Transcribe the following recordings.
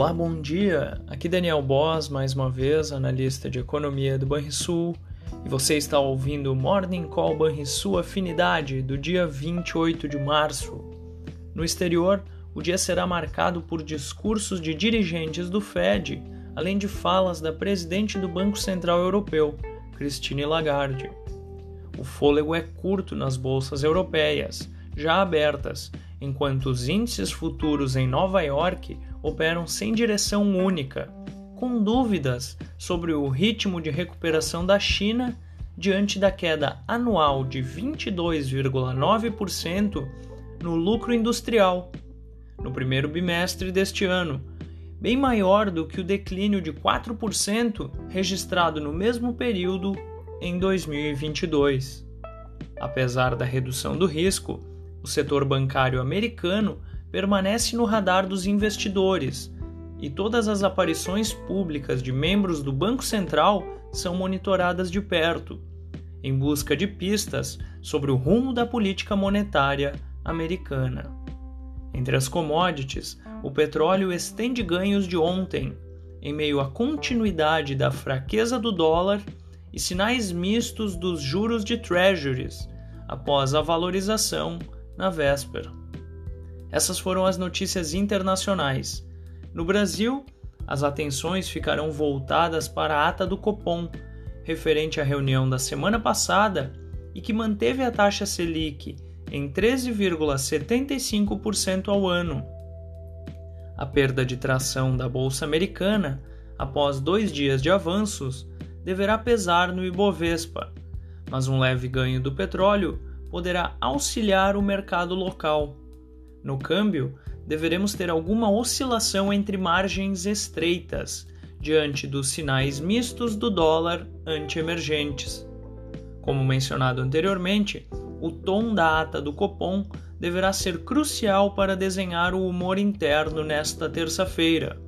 Olá, bom dia. Aqui Daniel Boss, mais uma vez, analista de economia do Banrisul, e você está ouvindo o Morning Call Banrisul Afinidade do dia 28 de março. No exterior, o dia será marcado por discursos de dirigentes do Fed, além de falas da presidente do Banco Central Europeu, Christine Lagarde. O fôlego é curto nas bolsas europeias, já abertas, enquanto os índices futuros em Nova York operam sem direção única, com dúvidas sobre o ritmo de recuperação da China diante da queda anual de 22,9% no lucro industrial no primeiro bimestre deste ano, bem maior do que o declínio de 4% registrado no mesmo período em 2022. Apesar da redução do risco, o setor bancário americano permanece no radar dos investidores e todas as aparições públicas de membros do Banco Central são monitoradas de perto, em busca de pistas sobre o rumo da política monetária americana. Entre as commodities, o petróleo estende ganhos de ontem, em meio à continuidade da fraqueza do dólar e sinais mistos dos juros de treasuries após a valorização na véspera. Essas foram as notícias internacionais. No Brasil, as atenções ficarão voltadas para a ata do Copom, referente à reunião da semana passada e que manteve a taxa Selic em 13,75% ao ano. A perda de tração da Bolsa Americana, após dois dias de avanços, deverá pesar no Ibovespa, mas um leve ganho do petróleo poderá auxiliar o mercado local. No câmbio, deveremos ter alguma oscilação entre margens estreitas, diante dos sinais mistos do dólar ante-emergentes. Como mencionado anteriormente, o tom da ata do Copom deverá ser crucial para desenhar o humor interno nesta terça-feira,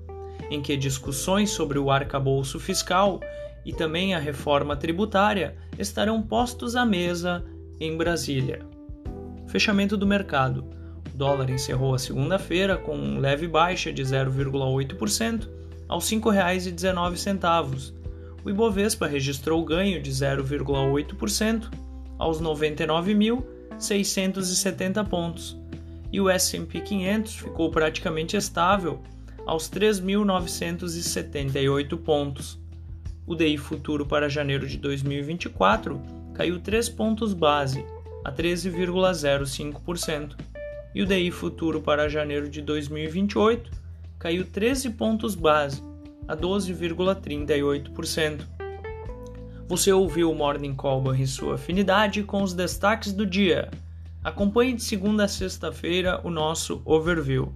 em que discussões sobre o arcabouço fiscal e também a reforma tributária estarão postos à mesa em Brasília. Fechamento do mercado. O dólar encerrou a segunda-feira com leve baixa de 0,8% aos R$ 5,19. O Ibovespa registrou ganho de 0,8% aos 99.670 pontos, e o S&P 500 ficou praticamente estável aos 3.978 pontos. O DI futuro para janeiro de 2024 caiu 3 pontos base, a 13,05%, e o DI futuro para janeiro de 2028 caiu 13 pontos base, a 12,38%. Você ouviu o Morning Call e sua afinidade com os destaques do dia. Acompanhe de segunda a sexta-feira o nosso overview.